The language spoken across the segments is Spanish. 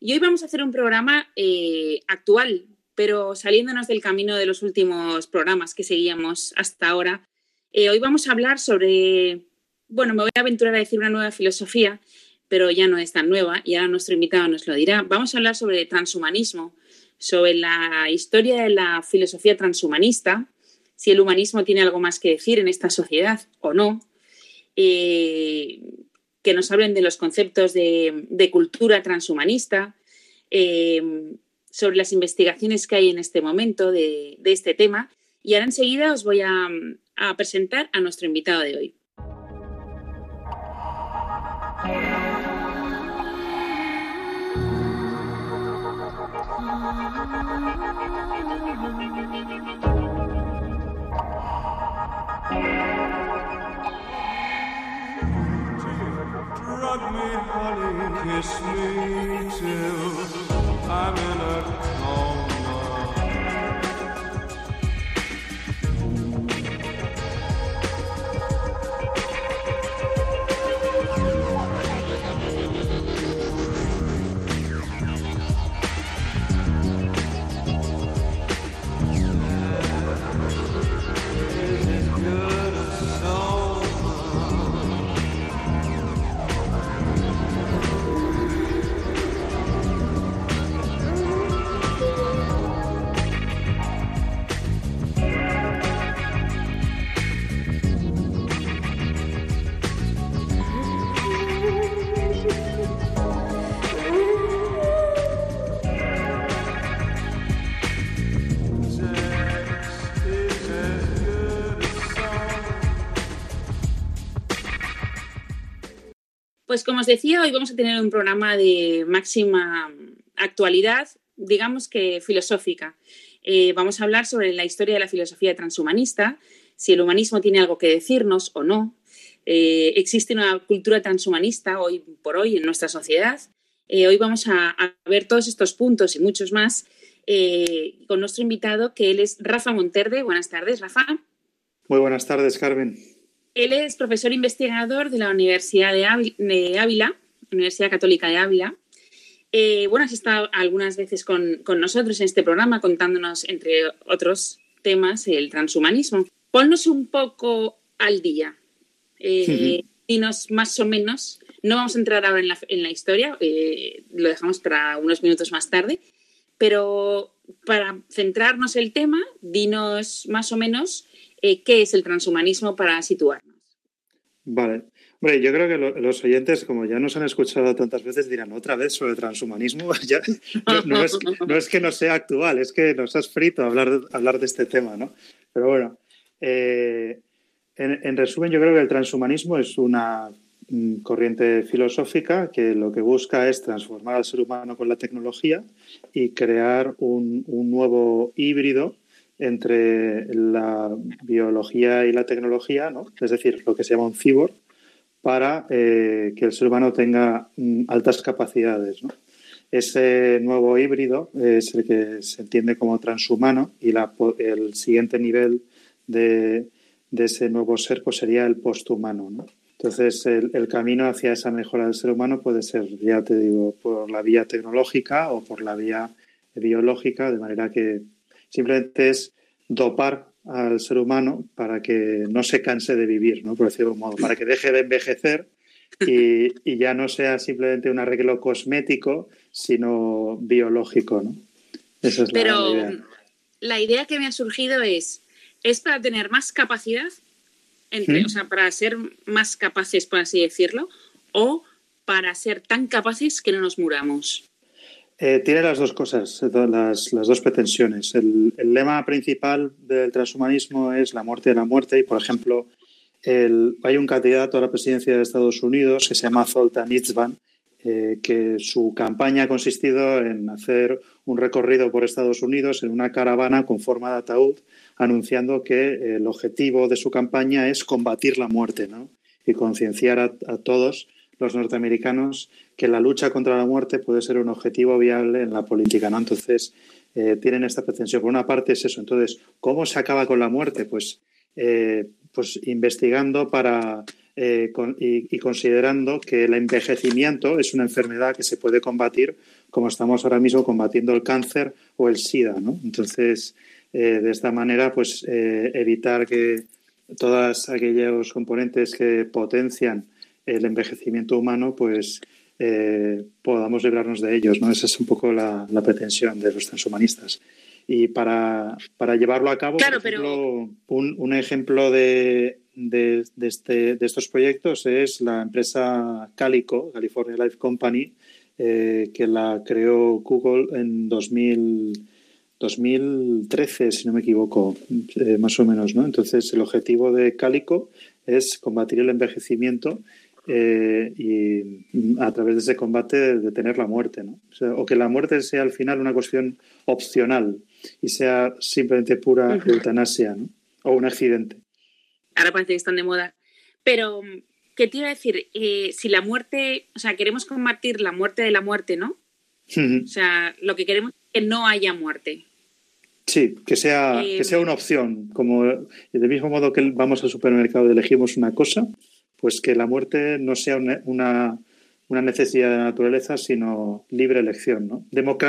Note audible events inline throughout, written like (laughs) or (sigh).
Y hoy vamos a hacer un programa eh, actual, pero saliéndonos del camino de los últimos programas que seguíamos hasta ahora. Eh, hoy vamos a hablar sobre, bueno, me voy a aventurar a decir una nueva filosofía, pero ya no es tan nueva y ahora nuestro invitado nos lo dirá. Vamos a hablar sobre transhumanismo sobre la historia de la filosofía transhumanista, si el humanismo tiene algo más que decir en esta sociedad o no, eh, que nos hablen de los conceptos de, cultura transhumanista, eh, sobre las investigaciones que hay en este momento de, este tema. Y ahora enseguida os voy a presentar a nuestro invitado de hoy. Kiss me till I'm in a Pues como os decía, hoy vamos a tener un programa de máxima actualidad, digamos que filosófica. Eh, vamos a hablar sobre la historia de la filosofía transhumanista, si el humanismo tiene algo que decirnos o no. Eh, existe una cultura transhumanista hoy por hoy en nuestra sociedad. Eh, hoy vamos a, a, ver todos estos puntos y muchos más con nuestro invitado, que él es Rafa Monterde. Buenas tardes, Rafa. Muy buenas tardes, Carmen. Él es profesor investigador de la Universidad de Ávila, Universidad Católica de Ávila. Eh, bueno, has estado algunas veces con, nosotros en este programa contándonos, entre otros temas, el transhumanismo. Ponnos un poco al día. Eh, Dinos más o menos, no vamos a entrar ahora en la, en la historia, eh, lo dejamos para unos minutos más tarde, pero para centrarnos el tema, dinos más o menos eh, qué es el transhumanismo para situarnos. Vale. Hombre, yo creo que los oyentes, como ya nos han escuchado tantas veces, dirán otra vez sobre transhumanismo. (laughs) no, es, que no sea actual, es que nos has frito hablar, hablar de este tema, ¿no? Pero bueno, eh, en, resumen, yo creo que el transhumanismo es una mm, corriente filosófica que lo que busca es transformar al ser humano con la tecnología y crear un, un nuevo híbrido entre la biología y la tecnología, ¿no? es decir, lo que se llama un cyborg, para eh, que el ser humano tenga mm, altas capacidades. Ese nuevo híbrido es el que se entiende como transhumano y el siguiente nivel de, ese nuevo ser pues, sería el posthumano. ¿no? Entonces, el, el, camino hacia esa mejora del ser humano puede ser, ya te digo, por la vía tecnológica o por la vía biológica, de manera que simplemente es dopar al ser humano para que no se canse de vivir, ¿no? por decirlo de un modo, para que deje de envejecer y, ya no sea simplemente un arreglo cosmético, sino biológico, ¿no? Esa es Pero la idea. la idea que me ha surgido es, ¿es para tener más capacidad? Entre, ¿Mm? O sea, para ser más capaces, por así decirlo, o para ser tan capaces que no nos muramos. Eh, tiene las dos cosas, las, las dos pretensiones. El, lema principal del transhumanismo es la muerte de la muerte y, por ejemplo, hay un candidato a la presidencia de Estados Unidos que se llama Zoltan Itzvan, eh, que su campaña ha consistido en hacer un recorrido por Estados Unidos en una caravana con forma de ataúd, anunciando que el objetivo de su campaña es combatir la muerte ¿no? y concienciar a todos los norteamericanos que la lucha contra la muerte puede ser un objetivo viable en la política. ¿no? Entonces, eh, tienen esta pretensión. Por una parte es eso. Entonces, ¿cómo se acaba con la muerte? Pues, eh, pues investigando para, eh, y, considerando que el envejecimiento es una enfermedad que se puede combatir como estamos ahora mismo combatiendo el cáncer o el SIDA. ¿no? Entonces, de esta manera, pues evitar que todos aquellos componentes que potencian el envejecimiento humano, pues eh, podamos librarnos de ellos. ¿no? Esa es un poco la, pretensión de los transhumanistas. Y para, llevarlo a cabo, un, ejemplo de, este, de, estos proyectos es la empresa Calico, California Life Company, eh, que la creó Google en 2013, si no me equivoco, eh, más o menos. ¿no? Entonces, el objetivo de Calico es combatir el envejecimiento eh, y a través de ese combate detener la muerte, ¿no? O, que la muerte sea al final una cuestión opcional y sea simplemente pura eutanasia, ¿no? O un accidente. Ahora parece que están de moda. Pero, ¿qué te iba a decir? Eh, si la muerte, o sea, queremos combatir la muerte de la muerte, ¿no? O sea, lo que queremos es que no haya muerte. Sí, que sea, que sea eh, una opción. Como del mismo modo que vamos al supermercado y elegimos una cosa, pues que la muerte no sea una, necesidad de la naturaleza, sino libre elección. ¿no?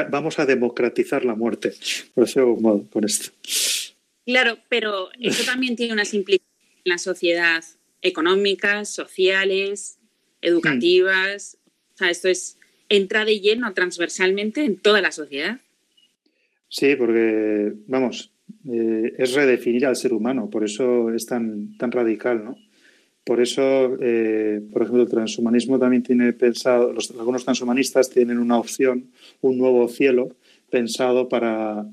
vamos a democratizar la muerte, por eso modo, con esto. Claro, pero eso también tiene unas implicaciones en la sociedad económicas, sociales, educativas. O sea, esto es entra de lleno transversalmente en toda la sociedad. Sí, porque, vamos, eh, es redefinir al ser humano, por eso es tan, tan radical, ¿no? Por eso, eh, por ejemplo, el transhumanismo también tiene pensado, algunos transhumanistas tienen una opción, un nuevo cielo, pensado para,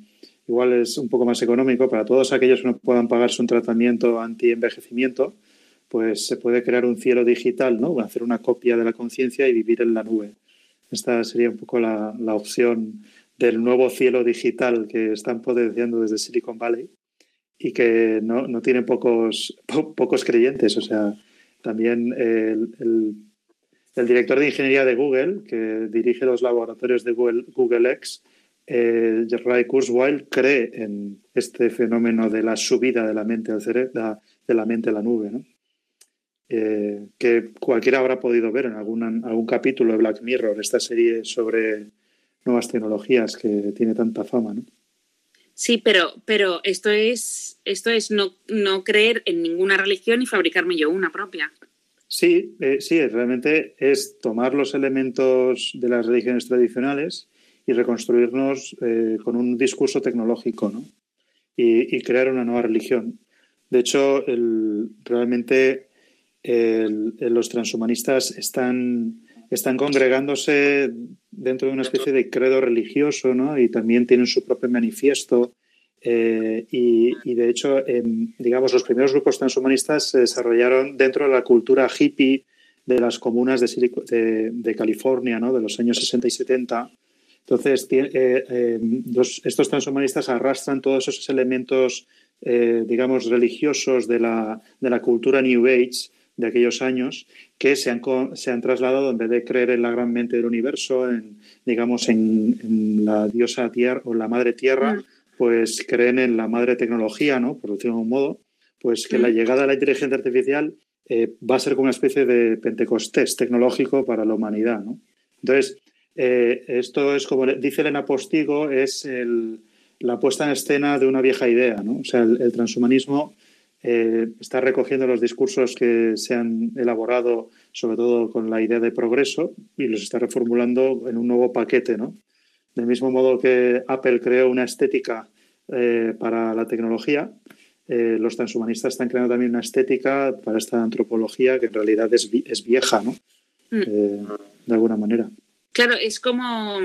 igual es un poco más económico, para todos aquellos que no puedan pagarse un tratamiento anti-envejecimiento, pues se puede crear un cielo digital, ¿no? Hacer una copia de la conciencia y vivir en la nube. Esta sería un poco la, opción del nuevo cielo digital que están potenciando desde Silicon Valley y que no, no tiene pocos, pocos creyentes. O sea, también el, director de ingeniería de Google, que dirige los laboratorios de Google, Google X, eh, Ray Kurzweil, cree en este fenómeno de la subida de la mente al cerebro, de la mente a la nube, ¿no? Eh, que cualquiera habrá podido ver en algún, algún capítulo de Black Mirror, esta serie sobre nuevas tecnologías que tiene tanta fama. ¿no? Sí, pero, pero esto es, esto es no, no creer en ninguna religión y fabricarme yo una propia. Sí, eh, sí, realmente es tomar los elementos de las religiones tradicionales y reconstruirnos eh, con un discurso tecnológico ¿no? y, crear una nueva religión. De hecho, el, realmente los transhumanistas están están congregándose dentro de una especie de credo religioso, ¿no? Y también tienen su propio manifiesto. Eh, y, de hecho, digamos, los primeros grupos transhumanistas se desarrollaron dentro de la cultura hippie de las comunas de, de, California, ¿no? De los años 60 y 70. Entonces, eh, eh, estos transhumanistas arrastran todos esos elementos, digamos, religiosos de la, de la cultura New Age de aquellos años que se han, se han trasladado, en vez de creer en la gran mente del universo, en, digamos, en, la diosa tierra o la madre tierra, mm. pues creen en la madre tecnología, ¿no? Por decirlo de un modo, pues que la mm. llegada de la inteligencia artificial eh, va a ser como una especie de pentecostés tecnológico para la humanidad, ¿no? Entonces, eh, esto es como dice Elena Postigo, es la puesta en escena de una vieja idea, ¿no? O sea, el transhumanismo eh, está recogiendo los discursos que se han elaborado, sobre todo con la idea de progreso, y los está reformulando en un nuevo paquete, ¿no? Del mismo modo que Apple creó una estética eh, para la tecnología, eh, los transhumanistas están creando también una estética para esta antropología que en realidad es, es vieja, ¿no? Mm. de alguna manera. Claro, es como...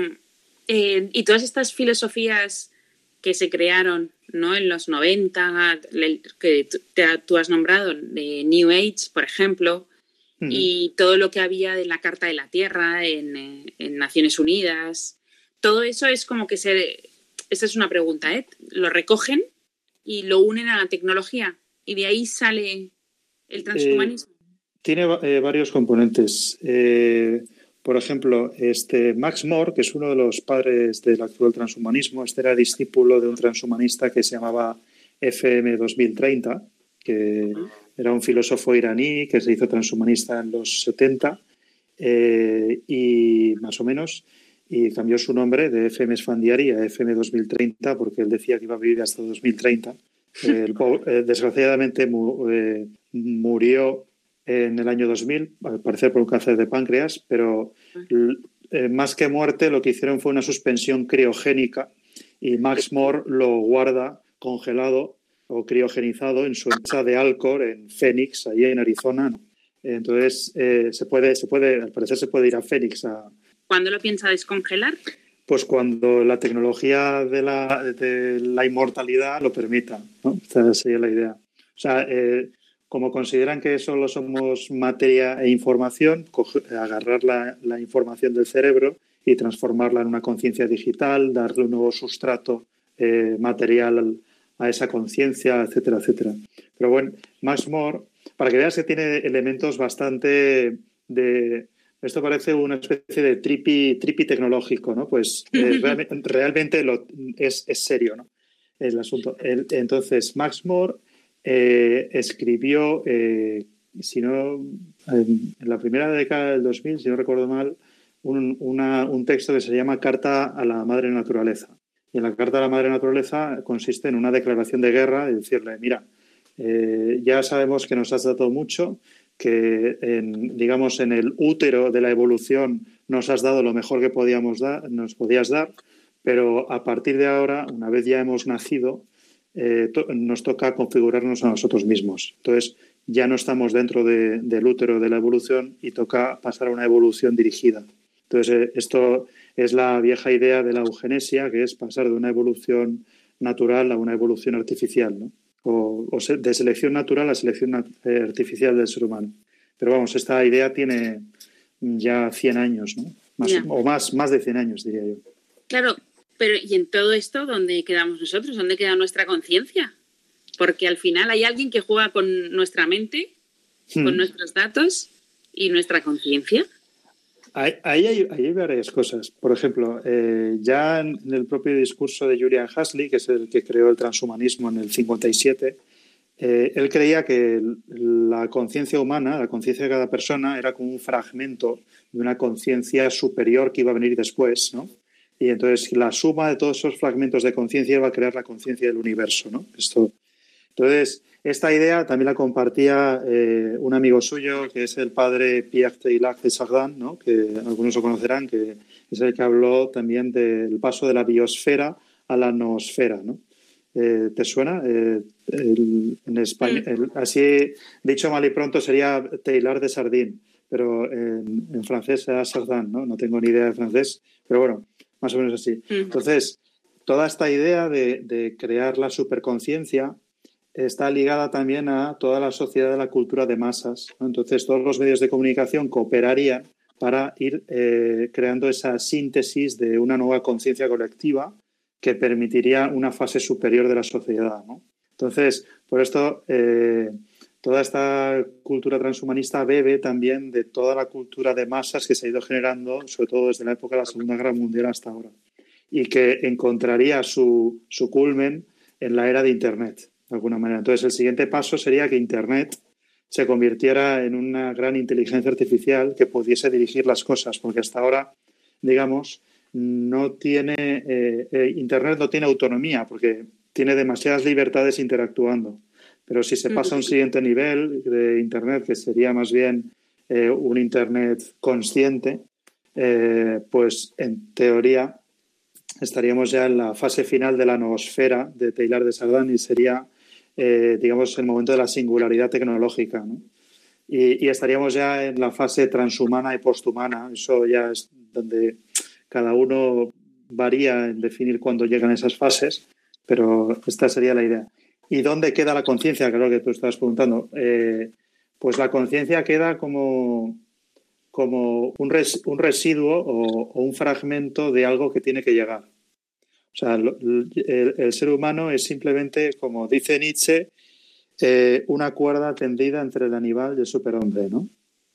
y todas estas filosofías que se crearon ¿no? en los 90, que tú has nombrado, de New Age, por ejemplo, y todo lo que había de la Carta de la Tierra en, eh, en, Naciones Unidas. Todo eso es como que se... Esa es una pregunta, ¿eh? Lo recogen y lo unen a la tecnología y de ahí sale el transhumanismo. Eh, tiene eh, varios componentes. Por ejemplo, este Max Moore, que es uno de los padres del actual transhumanismo, este era discípulo de un transhumanista que se llamaba FM 2030, que era un filósofo iraní que se hizo transhumanista en los 70 eh, y más o menos y cambió su nombre de FM Sfandiari a FM 2030 porque él decía que iba a vivir hasta 2030. (laughs) Eh, desgraciadamente eh, murió en el año 2000, al parecer por un cáncer de páncreas, pero eh, más que muerte lo que hicieron fue una suspensión criogénica y Max Moore lo guarda congelado o criogenizado en su empresa de Alcor en Phoenix, allí en Arizona. Entonces, eh, se puede, se puede, al parecer se puede ir a Phoenix a... ¿Cuándo lo piensa descongelar? Pues cuando la tecnología de la, de la inmortalidad lo permita, ¿no? Esa sería la idea. O sea, eh, como consideran que solo somos materia e información, agarrar la, información del cerebro y transformarla en una conciencia digital, darle un nuevo sustrato eh, material a esa conciencia, etcétera, etcétera. Pero bueno, Max Moore, para que veas que tiene elementos bastante de... Esto parece una especie de tripi, tripi tecnológico, ¿no? Pues eh, (laughs) realmente, lo, es, es, serio, ¿no? El asunto. entonces, Max Moore eh, escribió, eh, si no, en, la primera década del 2000, si no recuerdo mal, un, texto que se llama Carta a la Madre Naturaleza. Y en la Carta a la Madre Naturaleza consiste en una declaración de guerra y decirle, mira, eh, ya sabemos que nos has dado mucho, que en, digamos en el útero de la evolución nos has dado lo mejor que podíamos dar, nos podías dar, pero a partir de ahora, una vez ya hemos nacido, eh, nos toca configurarnos a nosotros mismos. Entonces, ya no estamos dentro del útero de la evolución y toca pasar a una evolución dirigida. Entonces, eh, esto es la vieja idea de la eugenesia, que es pasar de una evolución natural a una evolución artificial, ¿no? o, de selección natural a selección eh, artificial del ser humano. Pero vamos, esta idea tiene ya 100 años, ¿no? O más, más de 100 años, diría yo. Claro, pero ¿y en todo esto dónde quedamos nosotros? ¿Dónde queda nuestra conciencia? Porque al final hay alguien que juega con nuestra mente, con hmm. nuestros datos y nuestra conciencia. Ahí hay, varias cosas. Por ejemplo, eh, ya en el propio discurso de Julian Huxley, que es el que creó el transhumanismo en el 57, eh, él creía que la conciencia humana, la conciencia de cada persona, era como un fragmento de una conciencia superior que iba a venir después, ¿no? Y entonces la suma de todos esos fragmentos de conciencia va a crear la conciencia del universo. ¿no? Esto, entonces, esta idea también la compartía eh, un amigo suyo, que es el padre Pierre Teilhard de Chardin, ¿no? que algunos lo conocerán, que es el que habló también del paso de la biosfera a la noosfera. ¿no? Eh, ¿Te suena? Eh, en español, así dicho mal y pronto sería Teilhard de Sardín, pero en, en francés era Chardin, ¿no? no tengo ni idea de francés, pero bueno, más o menos así. Entonces, toda esta idea de, crear la superconciencia está ligada también a toda la sociedad de la cultura de masas. Entonces, todos los medios de comunicación cooperarían para ir eh, creando esa síntesis de una nueva conciencia colectiva que permitiría una fase superior de la sociedad. Entonces, por esto, eh, toda esta cultura transhumanista bebe también de toda la cultura de masas que se ha ido generando, sobre todo desde la época de la Segunda Guerra Mundial hasta ahora, y que encontraría su, culmen en la era de Internet, de alguna manera. Entonces, el siguiente paso sería que Internet se convirtiera en una gran inteligencia artificial que pudiese dirigir las cosas, porque hasta ahora, digamos, no tiene, eh, eh, Internet no tiene autonomía, porque tiene demasiadas libertades interactuando Pero si se pasa a un siguiente nivel de Internet, que sería más bien eh, un Internet consciente, eh, pues en teoría estaríamos ya en la fase final de la noosfera de Taylor de Sardán y sería, eh, digamos, el momento de la singularidad tecnológica. Y, estaríamos ya en la fase transhumana y posthumana. Eso ya es donde cada uno varía en definir cuándo llegan esas fases, pero esta sería la idea. ¿Y dónde queda la conciencia? Creo que tú estabas preguntando. Eh, pues la conciencia queda como, como un, residuo o, un fragmento de algo que tiene que llegar. O sea, el, ser humano es simplemente, como dice Nietzsche, eh, una cuerda tendida entre el animal y el superhombre, ¿no?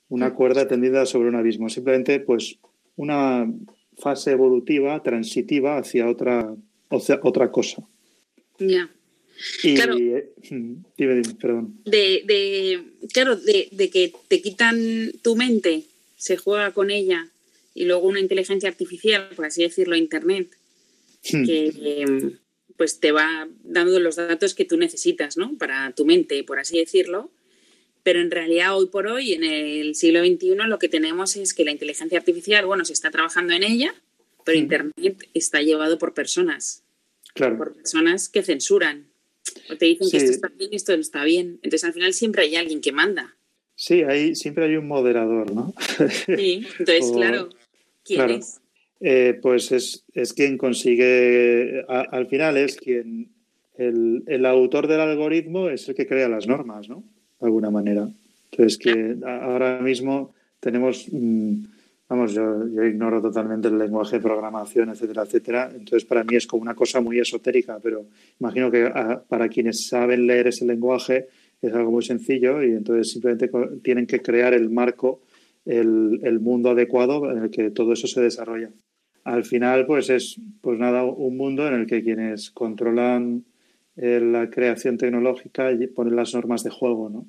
Una cuerda tendida sobre un abismo. Simplemente, pues, una fase evolutiva, transitiva hacia otra, otra cosa. Ya. Claro, eh, dime, perdón. De, claro, de, de, que te quitan tu mente, se juega con ella, y luego una inteligencia artificial, por así decirlo, Internet, Hmm. que em, pues te va dando los datos que tú necesitas, ¿no? Para tu mente, por así decirlo. Pero en realidad hoy por hoy, en el siglo XXI, lo que tenemos es que la inteligencia artificial, bueno, se está trabajando en ella, pero hmm. Internet está llevado por personas. Claro. Por personas que censuran. O te dicen que esto está bien y esto no está bien. Entonces al final siempre hay alguien que manda. Sí, hay, siempre hay un moderador, ¿no? Sí, (laughs) entonces, claro, ¿quién es? Eh, pues es, es, quien consigue, al final es quien, el, el, autor del algoritmo es el que crea las normas, ¿no? De alguna manera. Entonces, que ahora mismo tenemos, mm, vamos, yo, yo, ignoro totalmente el lenguaje de programación, etcétera, etcétera. Entonces, para mí es como una cosa muy esotérica, pero imagino que ah, para quienes saben leer ese lenguaje es algo muy sencillo y entonces simplemente tienen que crear el marco, el, el mundo adecuado en el que todo eso se desarrolla. Al final pues es pues nada un mundo en el que quienes controlan eh, la creación tecnológica ponen las normas de juego no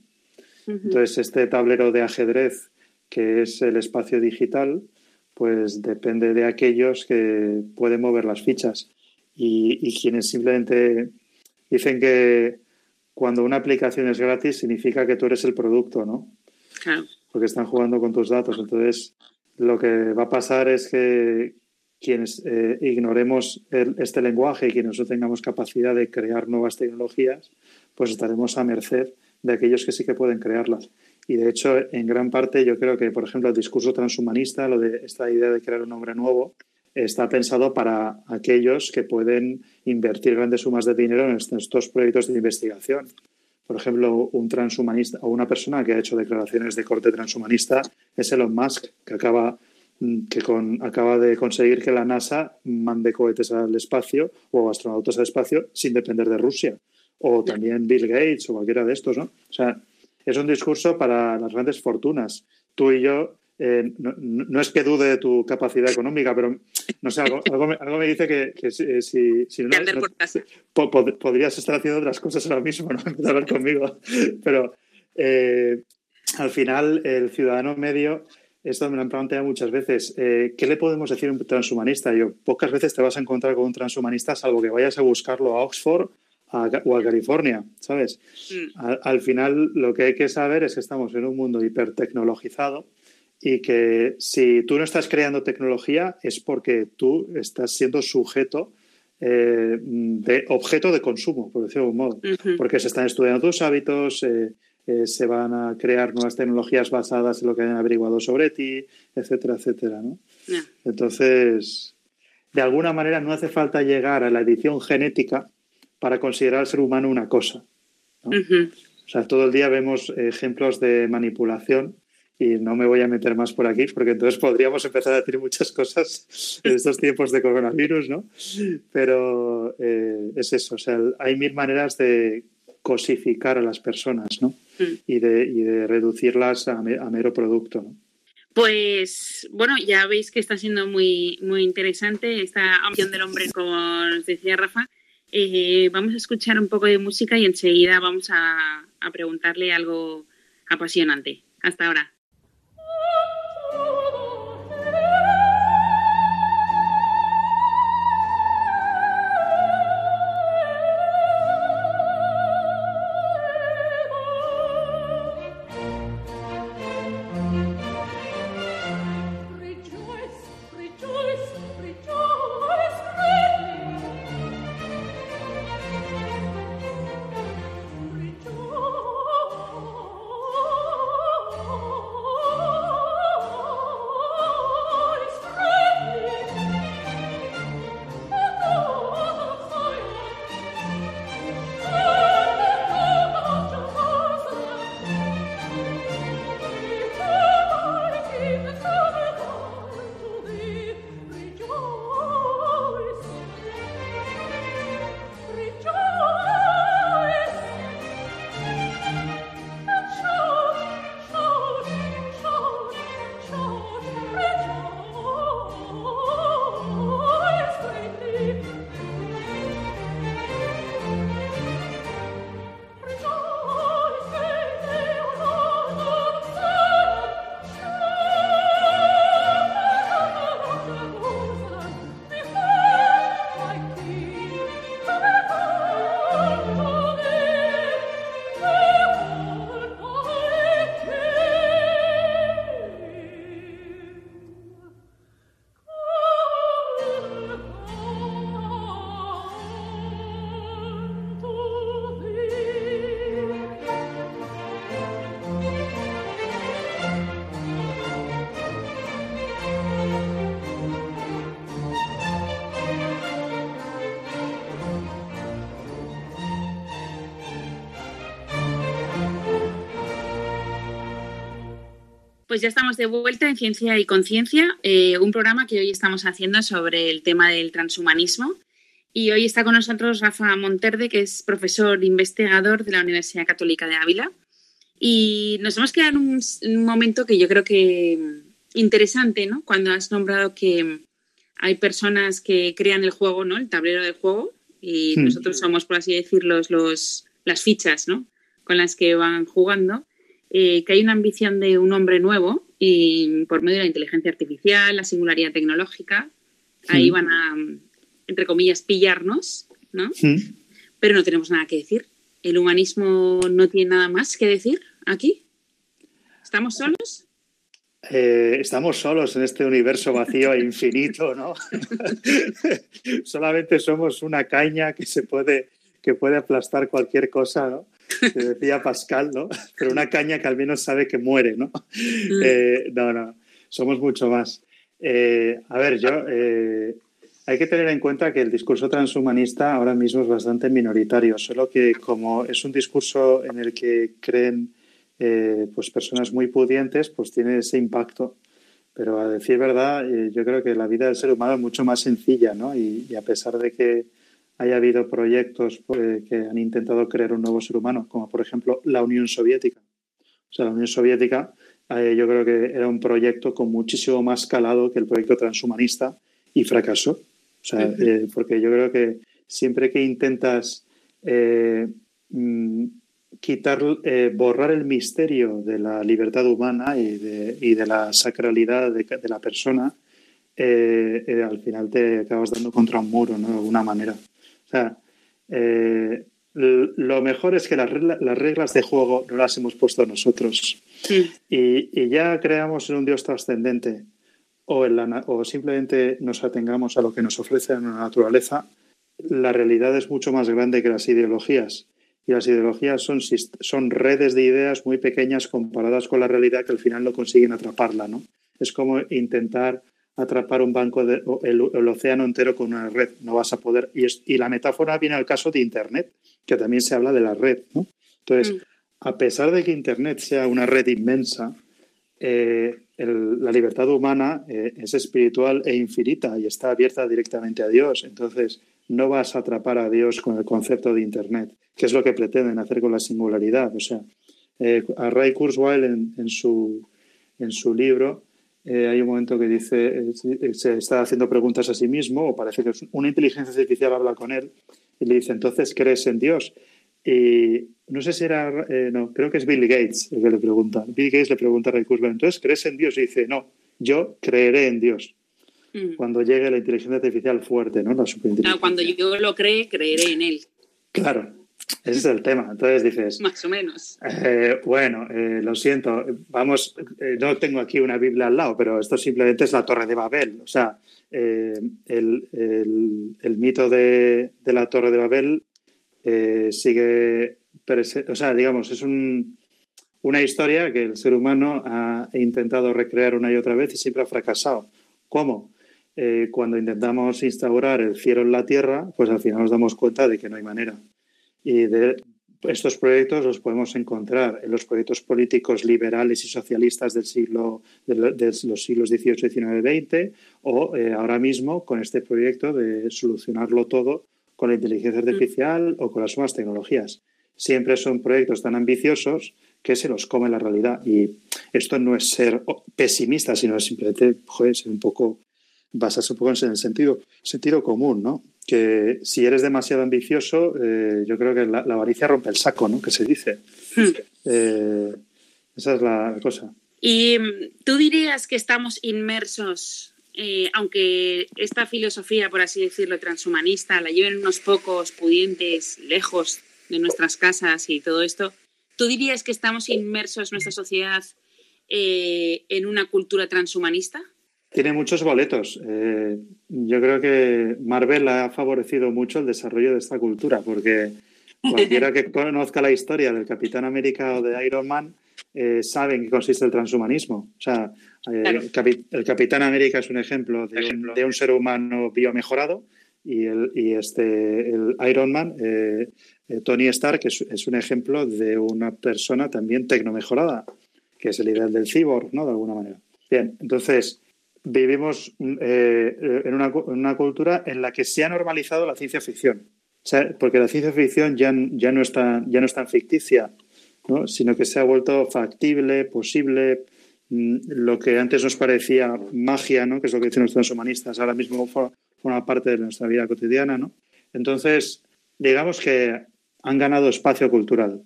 entonces este tablero de ajedrez que es el espacio digital pues depende de aquellos que pueden mover las fichas y, y quienes simplemente dicen que cuando una aplicación es gratis significa que tú eres el producto no claro. porque están jugando con tus datos entonces lo que va a pasar es que quienes eh, ignoremos este lenguaje y quienes no tengamos capacidad de crear nuevas tecnologías, pues estaremos a merced de aquellos que sí que pueden crearlas. Y de hecho, en gran parte, yo creo que, por ejemplo, el discurso transhumanista, lo de esta idea de crear un hombre nuevo, está pensado para aquellos que pueden invertir grandes sumas de dinero en estos proyectos de investigación. Por ejemplo, un transhumanista o una persona que ha hecho declaraciones de corte transhumanista es Elon Musk, que acaba que con, acaba de conseguir que la NASA mande cohetes al espacio o astronautas al espacio sin depender de Rusia. O también Bill Gates o cualquiera de estos, ¿no? O sea, es un discurso para las grandes fortunas. Tú y yo, eh, no, es que dude de tu capacidad económica, pero no sé, algo, algo, me, dice que, si, si no, podrías estar haciendo otras cosas ahora mismo, ¿no? (laughs) En hablar conmigo. Pero eh, al final, el ciudadano medio esto me lo han planteado muchas veces. Eh, ¿Qué le podemos decir a un transhumanista? Yo, pocas veces te vas a encontrar con un transhumanista, salvo que vayas a buscarlo a Oxford o a California, ¿sabes? Mm. Al, final, lo que hay que saber es que estamos en un mundo hipertecnologizado y que si tú no estás creando tecnología es porque tú estás siendo sujeto eh, de objeto de consumo, por decirlo de algún modo, porque se están estudiando tus hábitos. Eh, se van a crear nuevas tecnologías basadas en lo que hayan averiguado sobre ti, etcétera, etcétera. ¿no? Entonces, de alguna manera no hace falta llegar a la edición genética para considerar al ser humano una cosa. O sea, todo el día vemos ejemplos de manipulación y no me voy a meter más por aquí porque entonces podríamos empezar a decir muchas cosas en estos (laughs) tiempos de coronavirus, ¿no? Pero eh, es eso, o sea, hay mil maneras de cosificar a las personas, ¿no? Mm. Y, de, reducirlas a, mero producto, Pues bueno, ya veis que está siendo muy, muy interesante esta opción del hombre, como decía Rafa. Eh, vamos a escuchar un poco de música y enseguida vamos a preguntarle algo apasionante. Hasta ahora. Pues ya estamos de vuelta en Ciencia y Conciencia, eh, un programa que hoy estamos haciendo sobre el tema del transhumanismo. Y hoy está con nosotros Rafa Monterde, que es profesor investigador de la Universidad Católica de Ávila. Y nos hemos quedado en un, momento que yo creo que interesante, ¿no? Cuando has nombrado que hay personas que crean el juego, ¿no? El tablero del juego. Y hmm. nosotros somos, por así decirlo, los, las fichas, ¿no? Con las que van jugando. Eh, que hay una ambición de un hombre nuevo y por medio de la inteligencia artificial, la singularidad tecnológica, ahí van a, entre comillas, pillarnos, ¿no? Pero no tenemos nada que decir. ¿El humanismo no tiene nada más que decir aquí? ¿Estamos solos? Eh, estamos solos en este universo vacío e infinito, ¿no? (laughs) Solamente somos una caña que se puede, que puede aplastar cualquier cosa, ¿no? Que decía Pascal, ¿no? (laughs) Pero una caña que al menos sabe que muere, ¿no? Mm. Eh, no, no, somos mucho más. Eh, a ver, yo eh, hay que tener en cuenta que el discurso transhumanista ahora mismo es bastante minoritario, solo que como es un discurso en el que creen pues personas muy pudientes, pues tiene ese impacto. Pero a decir verdad, yo creo que la vida del ser humano es mucho más sencilla, ¿no? y a pesar de que haya habido proyectos pues, que han intentado crear un nuevo ser humano, como por ejemplo la Unión Soviética. O sea, la Unión Soviética eh, yo creo que era un proyecto con muchísimo más calado que el proyecto transhumanista y fracasó. O sea, eh, porque yo creo que siempre que intentas eh, mm, quitar, borrar el misterio de la libertad humana y de, la sacralidad de, la persona, al final te acabas dando contra un muro, ¿no? de alguna manera. O sea, eh, lo mejor es que las reglas, de juego no las hemos puesto nosotros. Y, ya creamos en un Dios trascendente o, o simplemente nos atengamos a lo que nos ofrece la naturaleza, la realidad es mucho más grande que las ideologías. Y las ideologías son, son redes de ideas muy pequeñas comparadas con la realidad que al final no consiguen atraparla. ¿no? Es como intentar atrapar un banco, de, el, océano entero con una red, no vas a poder. Y, y, la metáfora viene al caso de Internet, que también se habla de la red. ¿no? Entonces, mm. a pesar de que Internet sea una red inmensa, eh, la libertad humana eh, es espiritual e infinita y está abierta directamente a Dios. Entonces, no vas a atrapar a Dios con el concepto de Internet, que es lo que pretenden hacer con la singularidad. O sea, eh, a Ray Kurzweil en, su, en su libro eh, hay un momento que dice, eh, se está haciendo preguntas a sí mismo, o parece que una inteligencia artificial habla con él, y le dice, entonces, ¿crees en Dios? Y no sé si era, eh, no, creo que es Bill Gates el que le pregunta. Bill Gates le pregunta a Ray Kurzweil, entonces, ¿crees en Dios? Y dice, no, yo creeré en Dios. Mm. Cuando llegue la inteligencia artificial fuerte, ¿no? La superinteligencia. cuando yo lo cree, creeré en él. Claro, ese es el tema. Entonces dices. (laughs) Más o menos. Eh, bueno, eh, lo siento. Vamos, eh, no tengo aquí una Biblia al lado, pero esto simplemente es la Torre de Babel. O sea, el, mito de, la Torre de Babel sigue. O sea, digamos, es una historia que el ser humano ha intentado recrear una y otra vez y siempre ha fracasado. ¿Cómo? cuando intentamos instaurar el cielo en la tierra, pues al final nos damos cuenta de que no hay manera. Y de estos proyectos los podemos encontrar en los proyectos políticos liberales y socialistas del siglo, de, los siglos XVIII, XIX, XX, o eh, ahora mismo con este proyecto de solucionarlo todo con la inteligencia mm. artificial o con las nuevas tecnologías. Siempre son proyectos tan ambiciosos que se los come la realidad. Y esto no es ser pesimista, sino simplemente ser un poco, basarse un poco en el sentido, sentido común, ¿no? Que si eres demasiado ambicioso, eh, yo creo que la, avaricia rompe el saco, ¿no? Que se dice. Hmm. Eh, esa es la cosa. Y mm, tú dirías que estamos inmersos, eh, aunque esta filosofía, por así decirlo, transhumanista, la lleven unos pocos pudientes lejos de nuestras casas y todo esto, ¿tú dirías que estamos inmersos nuestra sociedad en una cultura transhumanista? Tiene muchos boletos. Eh, yo creo que Marvel ha favorecido mucho el desarrollo de esta cultura, porque cualquiera que (laughs) conozca la historia del Capitán América o de Iron Man eh, sabe en qué consiste el transhumanismo. O sea, eh, el, Capitán América es un ejemplo de, un, ser humano biomejorado y, el, y este, el Iron Man, Tony Stark, es, es un ejemplo de una persona también tecnomejorada. que es el ideal del cyborg, ¿no? De alguna manera. Bien, entonces vivimos eh, en, una, cultura en la que se ha normalizado la ciencia ficción. porque la ciencia ficción ya, ya, no, está, ya no es tan ficticia, ¿no? sino que se ha vuelto factible, posible. Mm, lo que antes nos parecía magia, ¿no? que es lo que dicen los transhumanistas, ahora mismo forma parte de nuestra vida cotidiana. ¿no? Entonces, digamos que han ganado espacio cultural,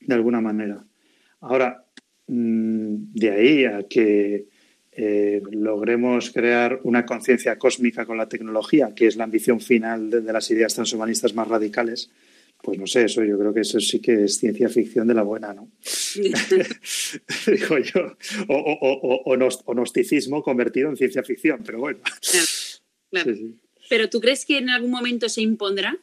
de alguna manera. Ahora, mm, de ahí a que eh, logremos crear una conciencia cósmica con la tecnología, que es la ambición final de, las ideas transhumanistas más radicales, pues no sé, eso yo creo que eso sí que es ciencia ficción de la buena, ¿no? (laughs) Digo yo. O, gnosticismo convertido en ciencia ficción, pero bueno. Claro, ¿Pero tú crees que en algún momento se impondrá?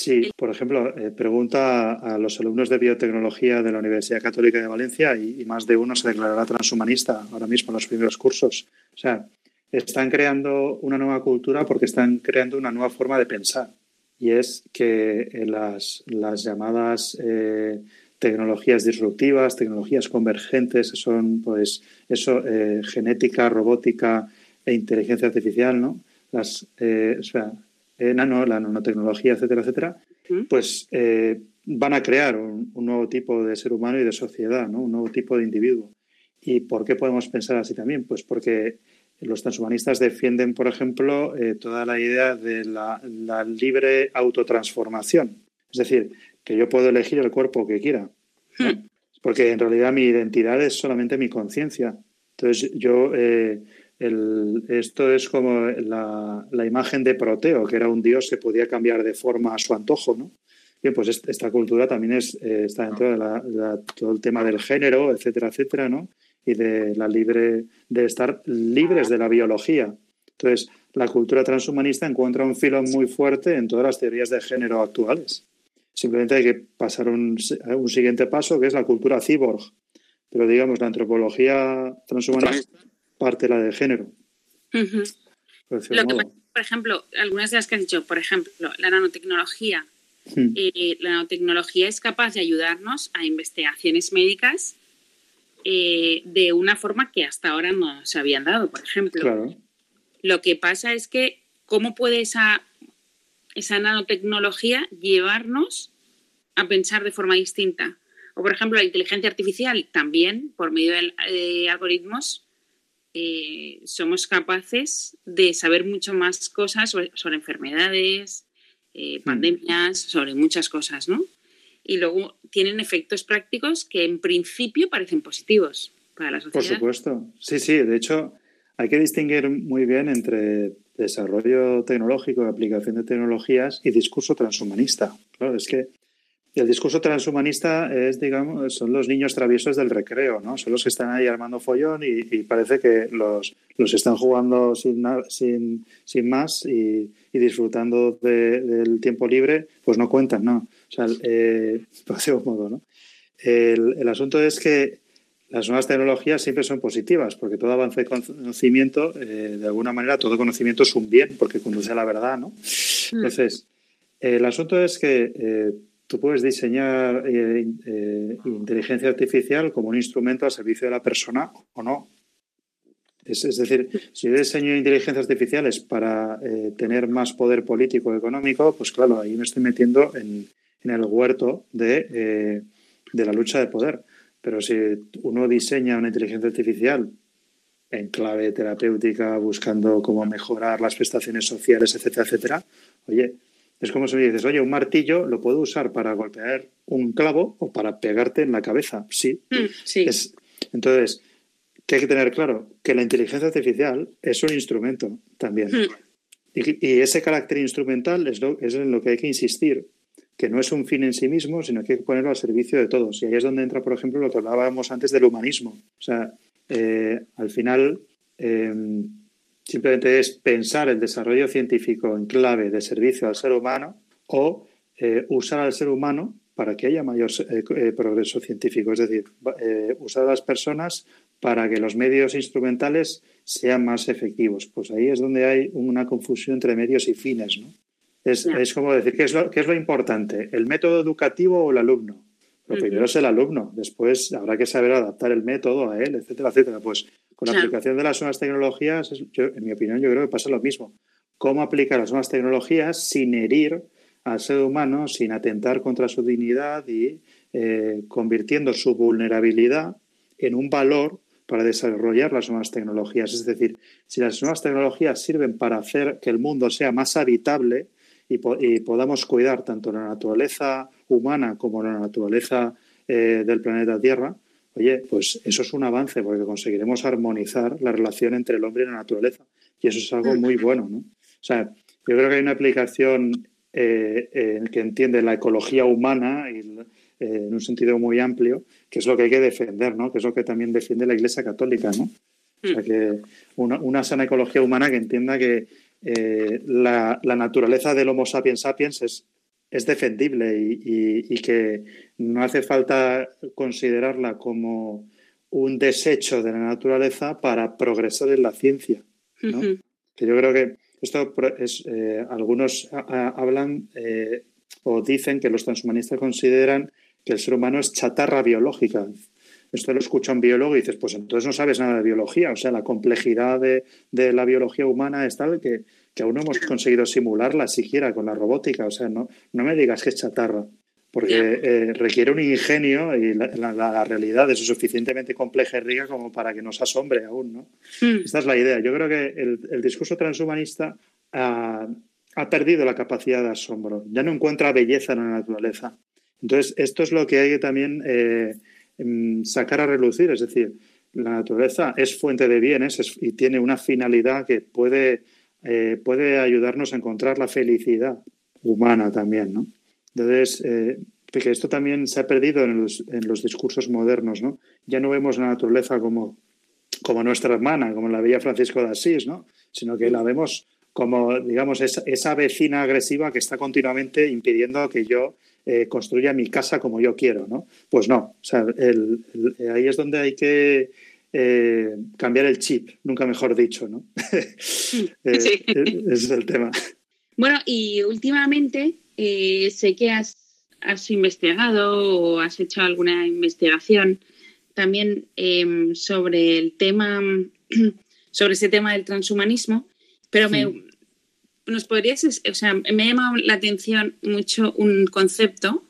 Sí, por ejemplo, eh, pregunta a los alumnos de biotecnología de la Universidad Católica de Valencia y, más de uno se declarará transhumanista ahora mismo en los primeros cursos. O sea, están creando una nueva cultura porque están creando una nueva forma de pensar. Y es que las, las llamadas eh, tecnologías disruptivas, tecnologías convergentes, son pues eso, eh, genética, robótica e inteligencia artificial, ¿no? Las, o sea, eh, nano, la nanotecnología, etcétera, etcétera, pues eh, van a crear un, nuevo tipo de ser humano y de sociedad, ¿no? un nuevo tipo de individuo. ¿Y por qué podemos pensar así también? Pues porque los transhumanistas defienden, por ejemplo, eh, toda la idea de la, libre autotransformación. Es decir, que yo puedo elegir el cuerpo que quiera. Porque en realidad mi identidad es solamente mi conciencia. Entonces yo esto es como la, imagen de Proteo, que era un dios que podía cambiar de forma a su antojo, ¿no? Bien, pues esta cultura también es, eh, está dentro de todo el tema del género, etcétera, etcétera, ¿no? Y de la libre, de estar libres de la biología. Entonces, la cultura transhumanista encuentra un filo muy fuerte en todas las teorías de género actuales. Simplemente hay que pasar un, un siguiente paso, que es la cultura cyborg. Pero digamos, la antropología transhumanista parte la de género. Lo que por ejemplo, algunas de las que has dicho, por ejemplo, la nanotecnología. Hmm. Eh, la nanotecnología es capaz de ayudarnos a investigaciones médicas eh, de una forma que hasta ahora no se habían dado, por ejemplo. Lo que pasa es que, ¿cómo puede esa, esa nanotecnología llevarnos a pensar de forma distinta? O, por ejemplo, la inteligencia artificial también, por medio de algoritmos, eh, somos capaces de saber mucho más cosas sobre, enfermedades, eh, hmm. pandemias, sobre muchas cosas, ¿no? Y luego tienen efectos prácticos que en principio parecen positivos para la sociedad. Por supuesto, sí, sí. De hecho, hay que distinguir muy bien entre desarrollo tecnológico, aplicación de tecnologías y discurso transhumanista. Claro, es que el discurso transhumanista es, digamos, son los niños traviesos del recreo, ¿no? Son los que están ahí armando follón y, parece que los, los están jugando sin, sin, sin más y, disfrutando del tiempo libre, pues no cuentan, ¿no? O sea, eh, (laughs) por modo, ¿no? El, el, asunto es que las nuevas tecnologías siempre son positivas, porque todo avance de conocimiento, eh, de alguna manera, todo conocimiento es un bien, porque conduce a la verdad, ¿no? Mm. Entonces, el asunto es que eh, tú puedes diseñar eh, eh, inteligencia artificial como un instrumento al servicio de la persona o no. Es, decir, si yo diseño inteligencias artificiales para eh, tener más poder político o económico, pues claro, ahí me estoy metiendo en, el huerto de, de, la lucha de poder. Pero si uno diseña una inteligencia artificial en clave terapéutica, buscando cómo mejorar las prestaciones sociales, etcétera, etcétera, oye, es como si me dices, oye, un martillo lo puedo usar para golpear un clavo o para pegarte en la cabeza. Sí. Mm, sí. entonces, ¿qué hay que tener claro? Que la inteligencia artificial es un instrumento también. Mm. Y, ese carácter instrumental es, lo, es en lo que hay que insistir, que no es un fin en sí mismo, sino que hay que ponerlo al servicio de todos. Y ahí es donde entra, por ejemplo, lo que hablábamos antes del humanismo. O sea, eh, al final... Eh, Simplemente es pensar el desarrollo científico en clave de servicio al ser humano o eh, usar al ser humano para que haya mayor eh, eh, progreso científico. Es decir, usar a las personas para que los medios instrumentales sean más efectivos. Pues ahí es donde hay una confusión entre medios y fines. ¿no? Es, como decir, ¿qué es, lo, ¿qué es lo importante? ¿El método educativo o el alumno? Lo primero es el alumno, después habrá que saber adaptar el método a él, etcétera, etcétera. Pues con la aplicación de las nuevas tecnologías, en mi opinión, yo creo que pasa lo mismo. ¿Cómo aplicar las nuevas tecnologías sin herir al ser humano, sin atentar contra su dignidad y eh, convirtiendo su vulnerabilidad en un valor para desarrollar las nuevas tecnologías? Es decir, si las nuevas tecnologías sirven para hacer que el mundo sea más habitable, y, podamos cuidar tanto la naturaleza humana como la naturaleza eh, del planeta Tierra, oye, pues eso es un avance porque conseguiremos armonizar la relación entre el hombre y la naturaleza. Y eso es algo muy bueno, ¿no? O sea, yo creo que hay una aplicación eh, que entiende la ecología humana y, eh, en un sentido muy amplio, que es lo que hay que defender, ¿no? Que es lo que también defiende la Iglesia Católica, ¿no? O sea, que una, sana ecología humana que entienda que eh, la, naturaleza del Homo sapiens sapiens es, es defendible y, que no hace falta considerarla como un desecho de la naturaleza para progresar en la ciencia. Que yo creo que esto es, eh, algunos hablan eh, o dicen que los transhumanistas consideran que el ser humano es chatarra biológica. Esto lo escucha un biólogo y dices, pues entonces no sabes nada de biología. O sea, la complejidad de, la biología humana es tal que, aún no hemos conseguido simularla siquiera con la robótica. O sea, no, no me digas que es chatarra, porque eh, requiere un ingenio y la, realidad es suficientemente compleja y rica como para que nos asombre aún. ¿no? Hmm. Esta es la idea. Yo creo que el, discurso transhumanista ha, perdido la capacidad de asombro. Ya no encuentra belleza en la naturaleza. Entonces, esto es lo que hay que también... Eh, sacar a relucir. Es decir, la naturaleza es fuente de bienes y tiene una finalidad que puede, eh, puede ayudarnos a encontrar la felicidad humana también, ¿no? Entonces, eh, esto también se ha perdido en los, en los, discursos modernos, ¿no? Ya no vemos la naturaleza como, como nuestra hermana, como la veía Francisco de Asís, ¿no? Sino que la vemos como, digamos, esa, esa vecina agresiva que está continuamente impidiendo que yo eh, construya mi casa como yo quiero, ¿no? Pues no, o sea, ahí es donde hay que eh, cambiar el chip, nunca mejor dicho, ¿no? (laughs) Eh, sí. Ese es el tema. Bueno, y últimamente sé que has, investigado o has hecho alguna investigación también em, sobre el tema, (clears throat) sobre ese tema del transhumanismo, pero me, ¿Nos podrías, o sea, me ha llamado la atención mucho un concepto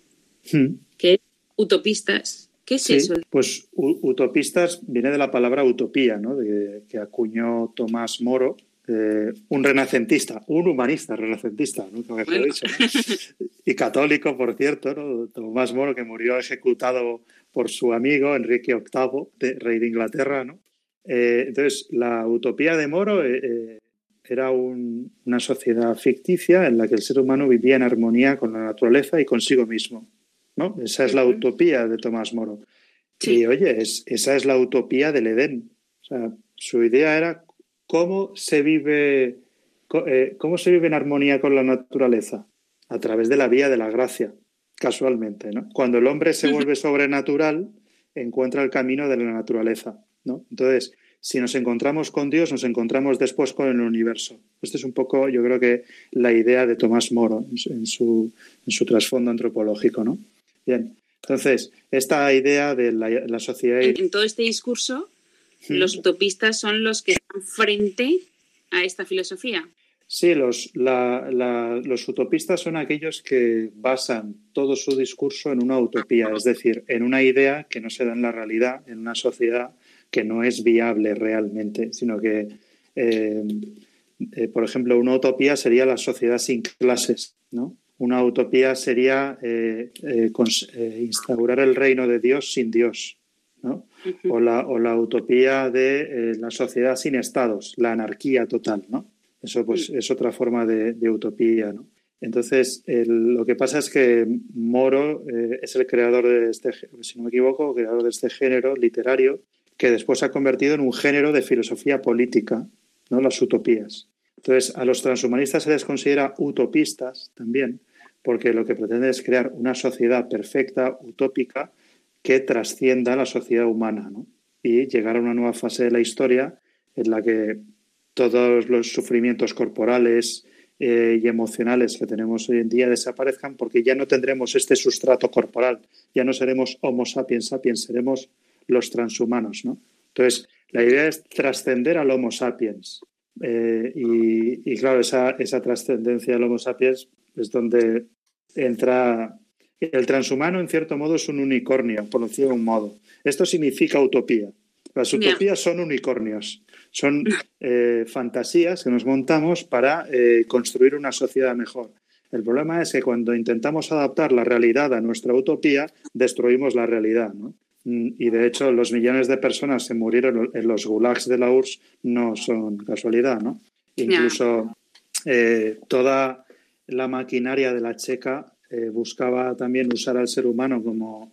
hmm. que es utopistas. ¿Qué es eso? Pues utopistas viene de la palabra utopía, ¿no? De, que acuñó Tomás Moro, eh, un renacentista, un humanista renacentista, nunca me he dicho, y católico, por cierto, ¿no? Tomás Moro, que murió ejecutado por su amigo Enrique VIII, rey de Inglaterra. ¿no? Eh, entonces, la utopía de Moro eh, era una sociedad ficticia en la que el ser humano vivía en armonía con la naturaleza y consigo mismo. ¿No? Esa es la utopía de Tomás Moro. Y oye, esa es la utopía del Edén. O sea, su idea era cómo se vive, eh, cómo se vive en armonía con la naturaleza a través de la vía de la gracia, casualmente. ¿no? Cuando el hombre se vuelve sobrenatural, encuentra el camino de la naturaleza. ¿no? Entonces, si nos encontramos con Dios, nos encontramos después con el universo. Este es un poco, yo creo que la idea de Tomás Moro en su, en su trasfondo antropológico, ¿no? Bien, entonces, esta idea de la, sociedad... En, todo este discurso, los utopistas son los que están frente a esta filosofía. Sí, los, los utopistas son aquellos que basan todo su discurso en una utopía, es decir, en una idea que no se da en la realidad, en una sociedad que no es viable realmente, sino que, eh, eh, por ejemplo, una utopía sería la sociedad sin clases, ¿no? Una utopía sería eh, instaurar el reino de Dios sin Dios, ¿no? o, la, o, la, utopía de la sociedad sin estados, la anarquía total, ¿no? Eso pues, es otra forma de, utopía, ¿no? Entonces, lo que pasa es que Moro es el creador de este, si no me equivoco, creador de este género literario que después se ha convertido en un género de filosofía política, ¿no? las utopías. Entonces, a los transhumanistas se les considera utopistas también, porque lo que pretenden es crear una sociedad perfecta, utópica, que trascienda la sociedad humana y llegar a una nueva fase de la historia en la que todos los sufrimientos corporales eh, y emocionales que tenemos hoy en día desaparezcan porque ya no tendremos este sustrato corporal, ya no seremos Homo sapiens sapiens, seremos los transhumanos. ¿no? Entonces, la idea es trascender al Homo sapiens. Eh, y, claro, esa, esa trascendencia del Homo sapiens es donde entra el transhumano, en cierto modo, es un unicornio, por decirlo de un modo. Esto significa utopía. Las utopías son unicornios, son (laughs) eh, fantasías que nos montamos para eh, construir una sociedad mejor. El problema es que cuando intentamos adaptar la realidad a nuestra utopía, destruimos la realidad. Mm, y de hecho, los millones de personas que murieron en los gulags de la URSS no son casualidad. ¿no? Incluso eh, toda la maquinaria de la checa buscaba también usar al ser humano como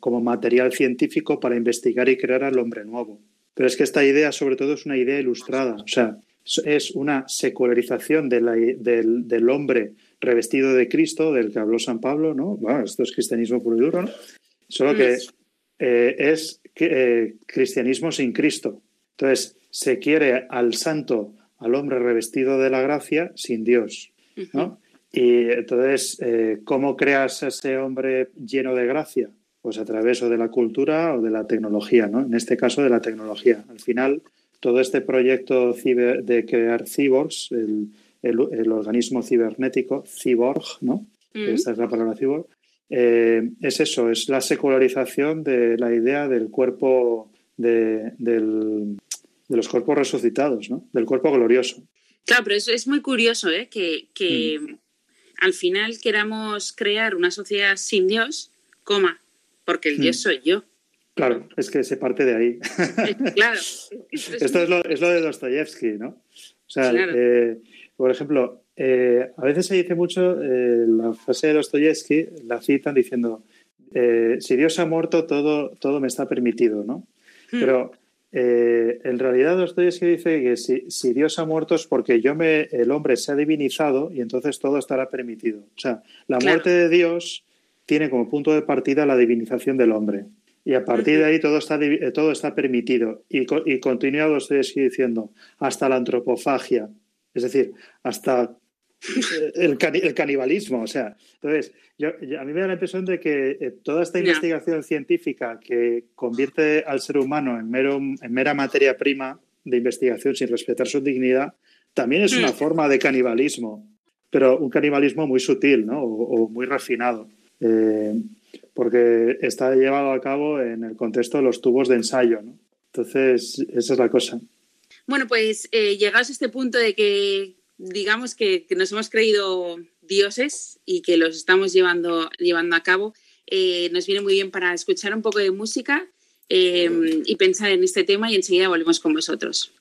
como material científico para investigar y crear al hombre nuevo. Pero es que esta idea, sobre todo, es una idea ilustrada. O sea, es una secularización del, hombre revestido de Cristo, del que habló San Pablo, ¿no? Bueno, esto es cristianismo puro y duro, ¿no? Solo que eh, es eh, cristianismo sin Cristo. Entonces, se quiere al santo, al hombre revestido de la gracia, sin Dios, ¿no? Y entonces, eh, ¿cómo creas a ese hombre lleno de gracia? Pues a través o de la cultura o de la tecnología, ¿no? En este caso de la tecnología. Al final, todo este proyecto de crear cyborgs, el, organismo cibernético, cyborg, ¿no? Mm. Esta es la palabra cyborg. Eh, es eso, es la secularización de la idea del cuerpo, de, los cuerpos resucitados, ¿no? Del cuerpo glorioso. Claro, pero eso es muy curioso, ¿eh? Que, mm al final queramos crear una sociedad sin Dios, coma, porque el Dios hmm. soy yo. Claro, es que se parte de ahí. claro. (laughs) Esto es lo, de Dostoyevsky, ¿no? O sea, eh, por ejemplo, eh, a veces se dice mucho eh, la frase de Dostoyevsky, la citan diciendo, si Dios ha muerto, todo, todo me está permitido, ¿no? Hmm. Pero eh, en realidad Dostoyevsky dice que si, Dios ha muerto es porque yo me, el hombre se ha divinizado y entonces todo estará permitido. O sea, la muerte de Dios tiene como punto de partida la divinización del hombre. Y a partir de ahí todo está, eh, todo está permitido. Y, y continúa Dostoyevsky diciendo, hasta la antropofagia, es decir, hasta (laughs) el, canibalismo. O sea, entonces, yo, a mí me da la impresión de que eh, toda esta investigación científica que convierte al ser humano en, mero, en mera materia prima de investigación sin respetar su dignidad, también es una mm. forma de canibalismo, pero un canibalismo muy sutil ¿no? o, muy refinado. Eh, porque está llevado a cabo en el contexto de los tubos de ensayo. ¿no? Entonces, esa es la cosa. Bueno, pues eh, llegados a este punto de que digamos que, nos hemos creído dioses y que los estamos llevando, llevando a cabo, eh, nos viene muy bien para escuchar un poco de música eh, y pensar en este tema y enseguida volvemos con vosotros.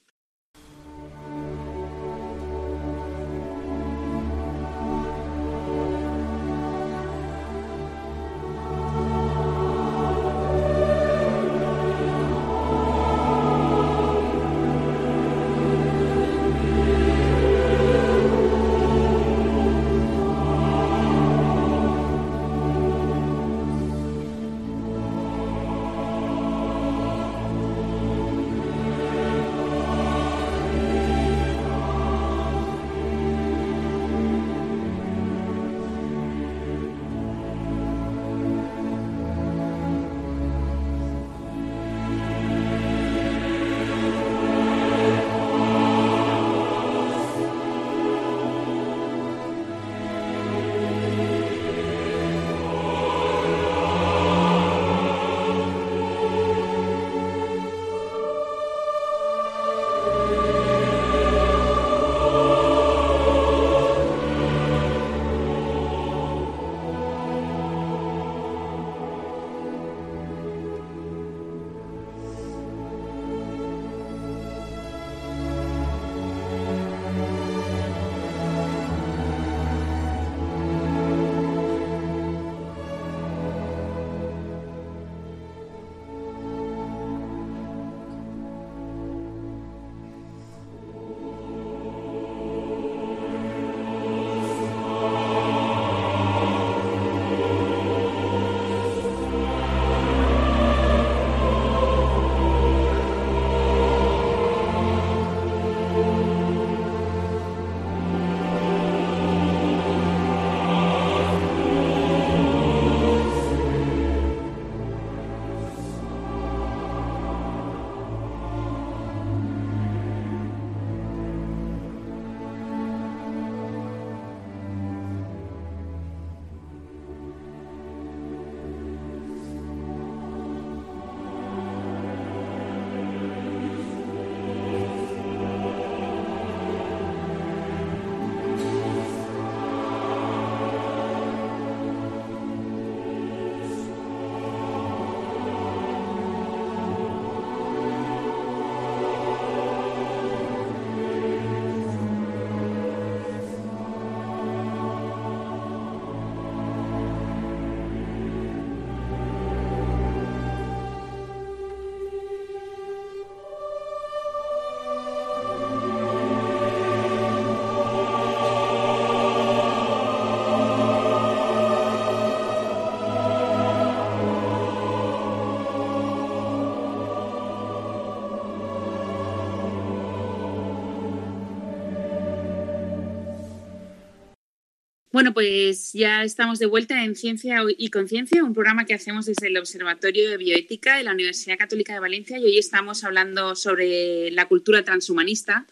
Bueno, pues ya estamos de vuelta en Ciencia y Conciencia, un programa que hacemos desde el Observatorio de Bioética de la Universidad Católica de Valencia y hoy estamos hablando sobre la cultura transhumanista.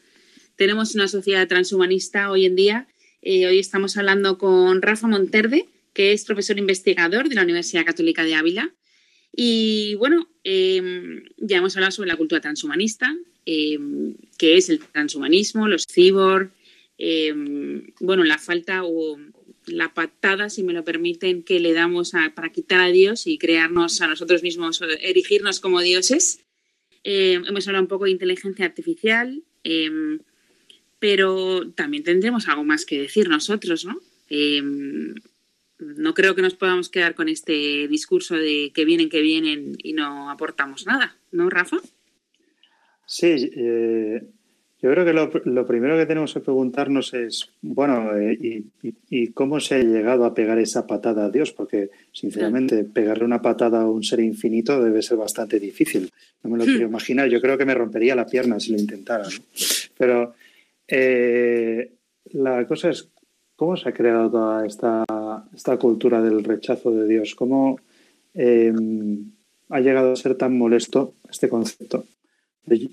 Tenemos una sociedad transhumanista hoy en día. Eh, hoy estamos hablando con Rafa Monterde, que es profesor investigador de la Universidad Católica de Ávila. Y bueno, em, ya hemos hablado sobre la cultura transhumanista, em, que es el transhumanismo, los cyborg, em, bueno, la falta o la patada, si me lo permiten, que le damos para quitar a Dios y crearnos a nosotros mismos, erigirnos como dioses. hemos hablado un poco de inteligencia artificial, pero también tendremos algo más que decir nosotros, ¿no? no creo que nos podamos quedar con este discurso de que vienen, que vienen y no aportamos nada, ¿no, Rafa? Sí, eh, yo creo que lo, primero que tenemos que preguntarnos es, bueno, eh, y, cómo se ha llegado a pegar esa patada a Dios? Porque, sinceramente, pegarle una patada a un ser infinito debe ser bastante difícil. No me lo quiero hmm. imaginar. Yo creo que me rompería la pierna si lo intentara. Pero eh, la cosa es, ¿Cómo se ha creado toda esta, esta cultura del rechazo de Dios? ¿Cómo em, ha llegado a ser tan molesto este concepto?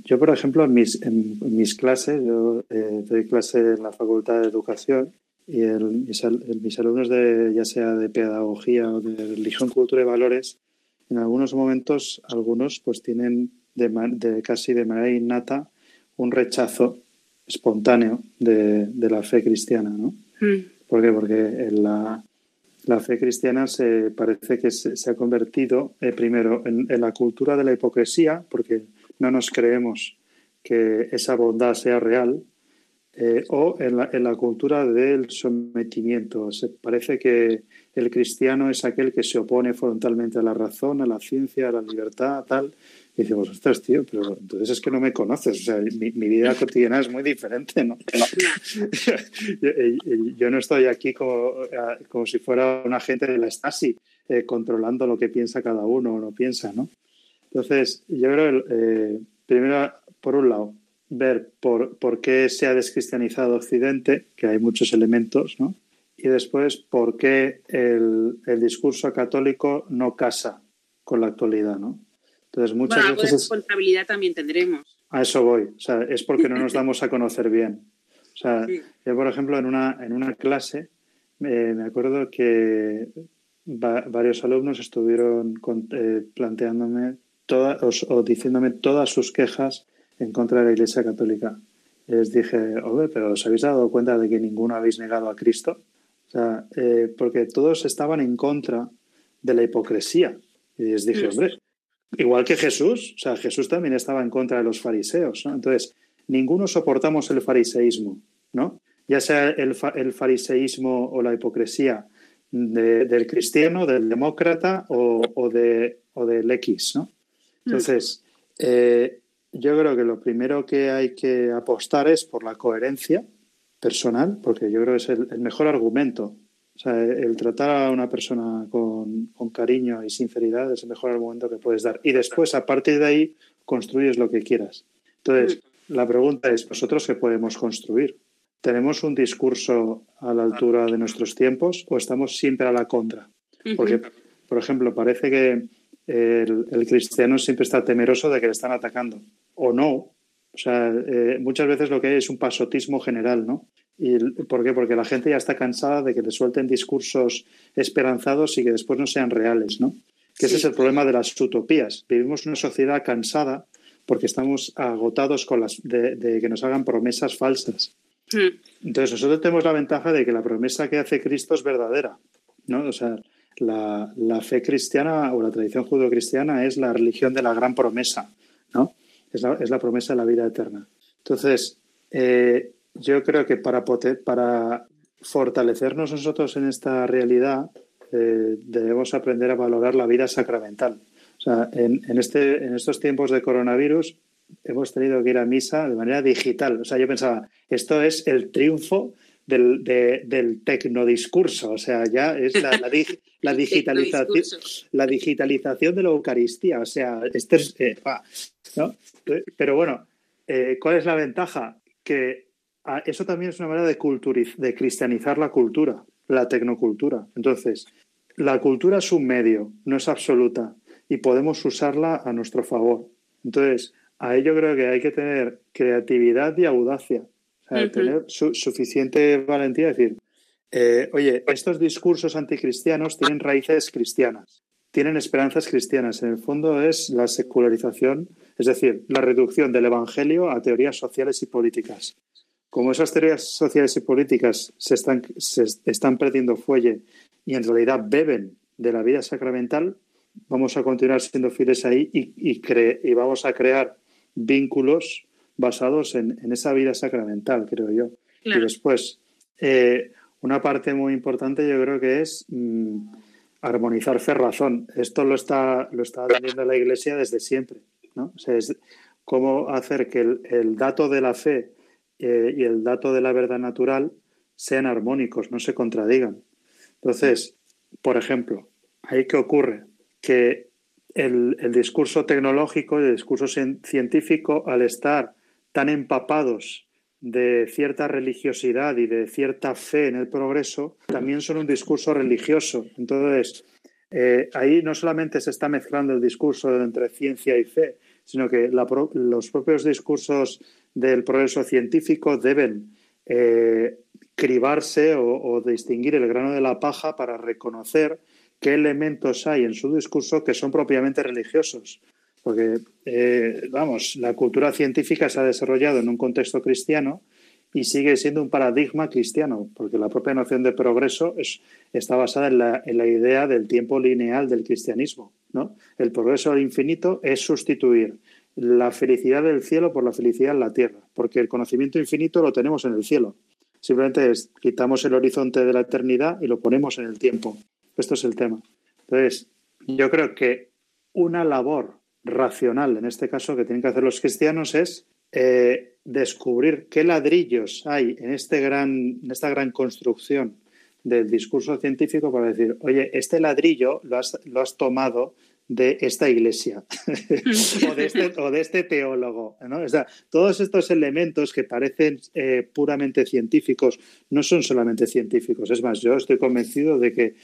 Yo, por ejemplo, en mis, en, mis clases, yo eh, doy clase en la Facultad de Educación y el, mis, alumnos, de, ya sea de pedagogía o de religión, cultura y valores, en algunos momentos, algunos pues tienen de, casi de manera innata un rechazo espontáneo de, de la fe cristiana, ¿no? Mm. ¿Por qué? Porque la, la, fe cristiana se parece que se, ha convertido eh, primero en, la cultura de la hipocresía, porque no nos creemos que esa bondad sea real, eh, o en la, en la, cultura del sometimiento. Se parece que el cristiano es aquel que se opone frontalmente a la razón, a la ciencia, a la libertad, tal, y decimos, ostras, tío, pero entonces es que no me conoces. O sea, mi, vida cotidiana es muy diferente, ¿no? (laughs) yo, no estoy aquí como, como si fuera un agente de la Stasi, eh, controlando lo que piensa cada uno o no piensa, ¿no? Entonces, yo creo, eh, primero, por un lado, ver por, por qué se ha descristianizado Occidente, que hay muchos elementos, ¿no? Y después, por qué el, el discurso católico no casa con la actualidad, ¿no? Entonces, muchas bueno, veces. responsabilidad también tendremos. A eso voy. O sea, es porque no nos (laughs) damos a conocer bien. O sea, yo, por ejemplo, en una, en una clase eh, me acuerdo que varios alumnos estuvieron eh, planteándome todas o, diciéndome todas sus quejas en contra de la Iglesia Católica. Les dije, oye, pero ¿os habéis dado cuenta de que ninguno habéis negado a Cristo? O sea, eh, porque todos estaban en contra de la hipocresía. Y les dije, hombre, Igual que Jesús, o sea, Jesús también estaba en contra de los fariseos, ¿no? Entonces, ninguno soportamos el fariseísmo, ¿no? Ya sea el, fariseísmo o la hipocresía del cristiano, del demócrata o, de, del X, ¿no? Entonces, eh, yo creo que lo primero que hay que apostar es por la coherencia personal, porque yo creo que es el mejor argumento o sea, el tratar a una persona con, cariño y sinceridad es el mejor argumento que puedes dar. Y después, a partir de ahí, construyes lo que quieras. Entonces, la pregunta es, ¿nosotros qué podemos construir? ¿Tenemos un discurso a la altura de nuestros tiempos o estamos siempre a la contra? Porque, por ejemplo, parece que el, cristiano siempre está temeroso de que le están atacando. O no. O sea, eh, muchas veces lo que hay es un pasotismo general, ¿no? ¿Y ¿Por qué? Porque la gente ya está cansada de que le suelten discursos esperanzados y que después no sean reales, ¿no? Que ese es el problema de las utopías. Vivimos una sociedad cansada porque estamos agotados con las de, que nos hagan promesas falsas. Hmm. Entonces nosotros tenemos la ventaja de que la promesa que hace Cristo es verdadera, ¿no? O sea, la, fe cristiana o la tradición judeocristiana es la religión de la gran promesa, ¿no? Es la, es la promesa de la vida eterna. Entonces, eh, yo creo que para, para fortalecernos nosotros en esta realidad eh, debemos aprender a valorar la vida sacramental. O sea, en, este, en estos tiempos de coronavirus hemos tenido que ir a misa de manera digital. O sea, yo pensaba, esto es el triunfo del, del tecnodiscurso. O sea, ya es la, la, (laughs) digitalización, la digitalización de la Eucaristía. O sea, este es, eh, ¿no? Pero bueno, eh, ¿cuál es la ventaja? Que eso también es una manera de, de cristianizar la cultura. la tecnocultura. Entonces, la cultura es un medio, no es absoluta, y podemos usarla a nuestro favor. Entonces, a ello creo que hay que tener creatividad y audacia, o sea, tener suficiente valentía, decir, eh, oye, estos discursos anticristianos tienen raíces cristianas, tienen esperanzas cristianas. En el fondo es la secularización, es decir, la reducción del Evangelio a teorías sociales y políticas. Como esas teorías sociales y políticas se están, se están perdiendo fuelle y en realidad beben de la vida sacramental, vamos a continuar siendo fieles ahí y, y, vamos a crear vínculos basados en, esa vida sacramental, creo yo. Y después, eh, una parte muy importante yo creo que es mm, armonizar fe-razón. Esto lo está, lo está teniendo la Iglesia desde siempre. ¿no? O sea, es cómo hacer que el, dato de la fe eh, y el dato de la verdad natural sean armónicos, no se contradigan. Entonces, por ejemplo, ahí qué ocurre? Que el, el discurso tecnológico, el discurso científico, al estar tan empapados de cierta religiosidad y de cierta fe en el progreso, también son un discurso religioso. Entonces, eh, ahí no solamente se está mezclando el discurso entre ciencia y fe, sino que los propios discursos del progreso científico deben eh, cribarse o, distinguir el grano de la paja para reconocer qué elementos hay en su discurso que son propiamente religiosos porque, eh, vamos, la cultura científica se ha desarrollado en un contexto cristiano y sigue siendo un paradigma cristiano, porque la propia noción de progreso está basada en la, idea del tiempo lineal del cristianismo. ¿no? El progreso al infinito es sustituir la felicidad del cielo por la felicidad en la tierra, porque el conocimiento infinito lo tenemos en el cielo. Simplemente quitamos el horizonte de la eternidad y lo ponemos en el tiempo. Esto es el tema. Entonces, yo creo que una labor racional, en este caso, que tienen que hacer los cristianos es eh, descubrir qué ladrillos hay en, este gran, en esta gran construcción del discurso científico para decir, oye, este ladrillo lo has, lo has tomado de esta iglesia (laughs) o, de este, o, de este, teólogo. ¿no? Todos estos elementos que parecen eh, puramente científicos no son solamente científicos. Es más, yo estoy convencido de que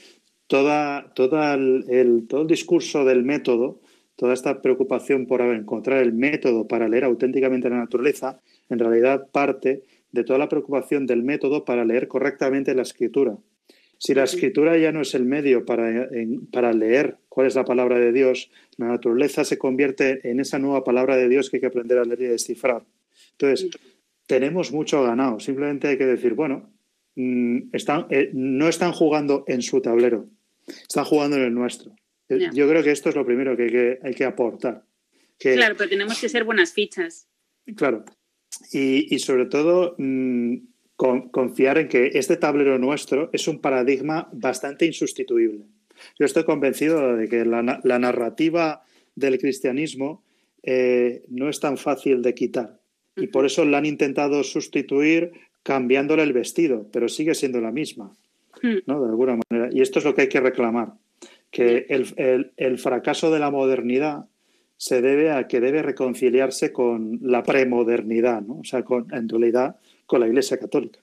toda, toda el, todo el discurso del método toda esta preocupación por encontrar el método para leer auténticamente la naturaleza, en realidad parte de toda la preocupación del método para leer correctamente la escritura. Si la escritura ya no es el medio para, para leer cuál es la palabra de Dios, la naturaleza se convierte en esa nueva palabra de Dios que hay que aprender a leer y a descifrar. Entonces, tenemos mucho ganado. Simplemente hay que decir, bueno, mm, están, eh, no están jugando en su tablero, están jugando en el nuestro. Eh, yo creo que esto es lo primero que hay que, aportar. claro, pero tenemos que ser buenas fichas. Claro. Y, sobre todo, mm, confiar en que este tablero nuestro es un paradigma bastante insustituible. Yo estoy convencido de que la, narrativa del cristianismo eh, no es tan fácil de quitar. Y por eso la han intentado sustituir cambiándole el vestido, pero sigue siendo la misma, hmm. ¿no? De alguna manera. Y esto es lo que hay que reclamar que el, fracaso de la modernidad se debe a que debe reconciliarse con la premodernidad, ¿no? o sea, con, en realidad con la Iglesia Católica.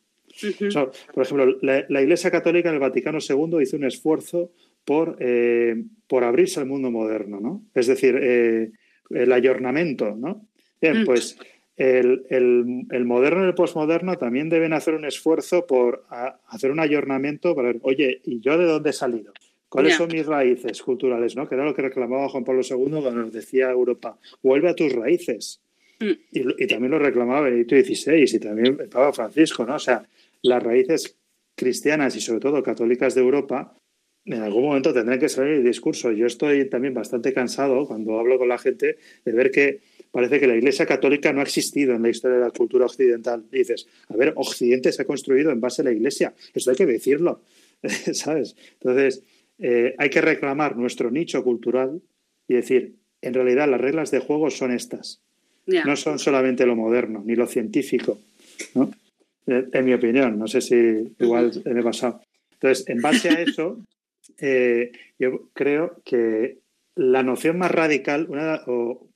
por ejemplo, la, Iglesia Católica en el Vaticano II hizo un esfuerzo por, eh, por abrirse al mundo moderno, ¿no? es decir, eh, el ayornamiento. ¿no? Bien, mm. pues el, moderno y el posmoderno también deben hacer un esfuerzo por hacer un ayornamiento para ver, oye, ¿y yo de dónde he salido? ¿Cuáles son mis raíces culturales? ¿no? Que era lo que reclamaba Juan Pablo II cuando nos decía Europa, vuelve a tus raíces. Mm. Y, también lo reclamaba Benedicto XVI y también el Papa Francisco, ¿no? O sea, las raíces cristianas y sobre todo católicas de Europa en algún momento tendrán que salir el discurso. Yo estoy también bastante cansado cuando hablo con la gente de ver que parece que la Iglesia Católica no ha existido en la historia de la cultura occidental. dices, a ver, Occidente se ha construido en base a la Iglesia. Eso hay que decirlo, (laughs) ¿sabes? Entonces, eh, hay que reclamar nuestro nicho cultural y decir, en realidad las reglas de juego son estas. No son solamente lo moderno, ni lo científico, ¿no? Eh, en mi opinión, no sé si igual me he pasado. Entonces, en base a eso, (laughs) eh, yo creo que la noción más radical, una, o,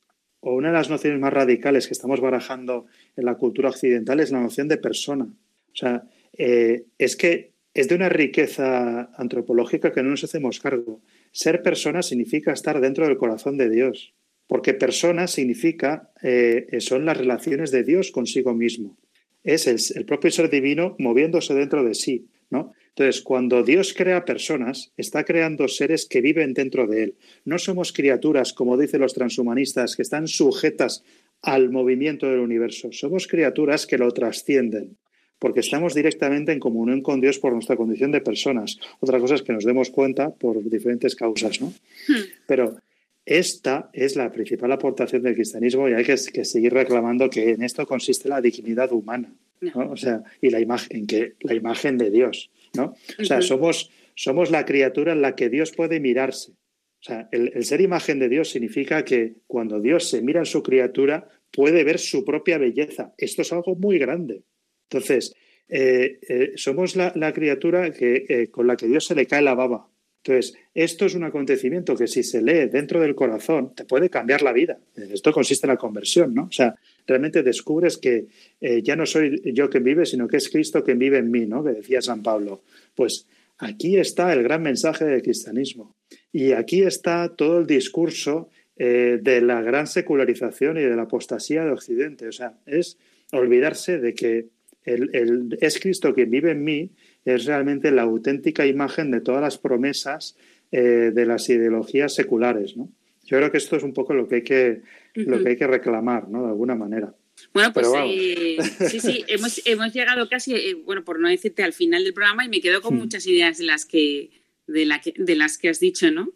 una de las nociones más radicales que estamos barajando en la cultura occidental es la noción de persona. O sea, es que es de una riqueza antropológica que no nos hacemos cargo. Ser persona significa estar dentro del corazón de Dios, porque persona significa, eh, son las relaciones de Dios consigo mismo. Es el, el, propio ser divino moviéndose dentro de sí, ¿no? Entonces, cuando Dios crea personas, está creando seres que viven dentro de Él. No somos criaturas, como dicen los transhumanistas, que están sujetas al movimiento del universo. Somos criaturas que lo trascienden, porque estamos directamente en comunión con Dios por nuestra condición de personas. Otra cosa es que nos demos cuenta por diferentes causas, ¿no? Hmm. Pero esta es la principal aportación del cristianismo y hay que, seguir reclamando que en esto consiste la dignidad humana, O sea, y la imagen, que la imagen de Dios, ¿no? O sea, somos, somos la criatura en la que Dios puede mirarse. O sea, el, ser imagen de Dios significa que cuando Dios se mira en su criatura, puede ver su propia belleza. Esto es algo muy grande. Entonces, eh, eh, somos la, criatura que, eh, con la que Dios se le cae la baba. Entonces, esto es un acontecimiento que si se lee dentro del corazón, te puede cambiar la vida. Esto consiste en la conversión, ¿no? O sea, realmente descubres que ya no soy yo quien vive, sino que es Cristo quien vive en mí, ¿no? Que decía San Pablo. Pues aquí está el gran mensaje del cristianismo. Y aquí está todo el discurso de la gran secularización y de la apostasía de Occidente. O sea, es olvidarse de que el, es Cristo quien vive en mí, es realmente la auténtica imagen de todas las promesas eh, de las ideologías seculares. ¿no? Yo creo que esto es un poco lo que hay que, lo que, hay que reclamar, ¿no? de alguna manera. Bueno, pues eh, sí, sí, (laughs) hemos, hemos llegado casi, bueno, por no decirte al final del programa y me quedo con hmm. muchas ideas de las que, de, la de las que has dicho, ¿no?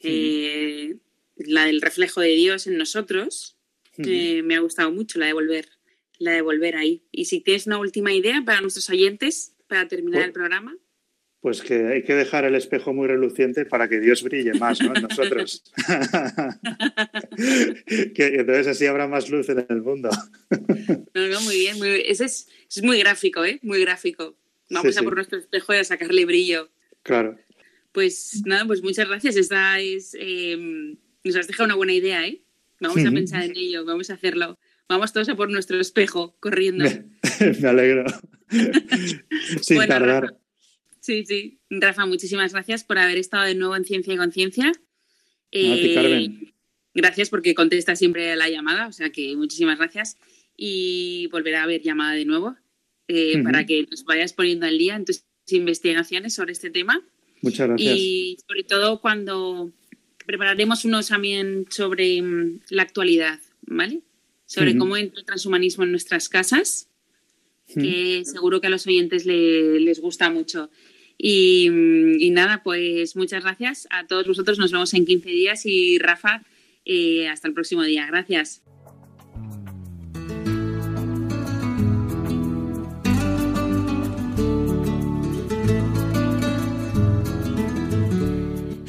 Eh, la del reflejo de Dios en nosotros, eh, me ha gustado mucho, la de volver, la de volver ahí. Y si tienes una última idea para nuestros oyentes, para terminar pues el programa. Pues que hay que dejar el espejo muy reluciente para que Dios brille más ¿no? en nosotros. (laughs) que entonces así habrá más luz en el mundo. no, no, muy bien. Muy Ese es, es, muy gráfico, ¿eh? Muy gráfico. Vamos a por nuestro espejo y a sacarle brillo. Claro. Pues nada, pues muchas gracias. Esta es, em, nos has dejado una buena idea, ¿eh? Vamos a pensar en ello, vamos a hacerlo. Vamos todos a por nuestro espejo, corriendo. Me, (laughs) alegro. (laughs) Sin tardar. sí, sí. Rafa, muchísimas gracias por haber estado de nuevo en Ciencia y Conciencia. Eh, gracias porque contesta siempre la llamada, o sea que muchísimas gracias. Y volverá a haber llamada de nuevo eh, para que nos vayas poniendo al día en tus investigaciones sobre este tema. Muchas gracias. Y sobre todo cuando prepararemos unos también sobre mm, la actualidad, ¿vale? Sobre cómo entra el transhumanismo en nuestras casas, que seguro que a los oyentes les gusta mucho. Y, mm, y, nada, pues muchas gracias a todos vosotros. Nos vemos en 15 días y Rafa, eh, hasta el próximo día. Gracias.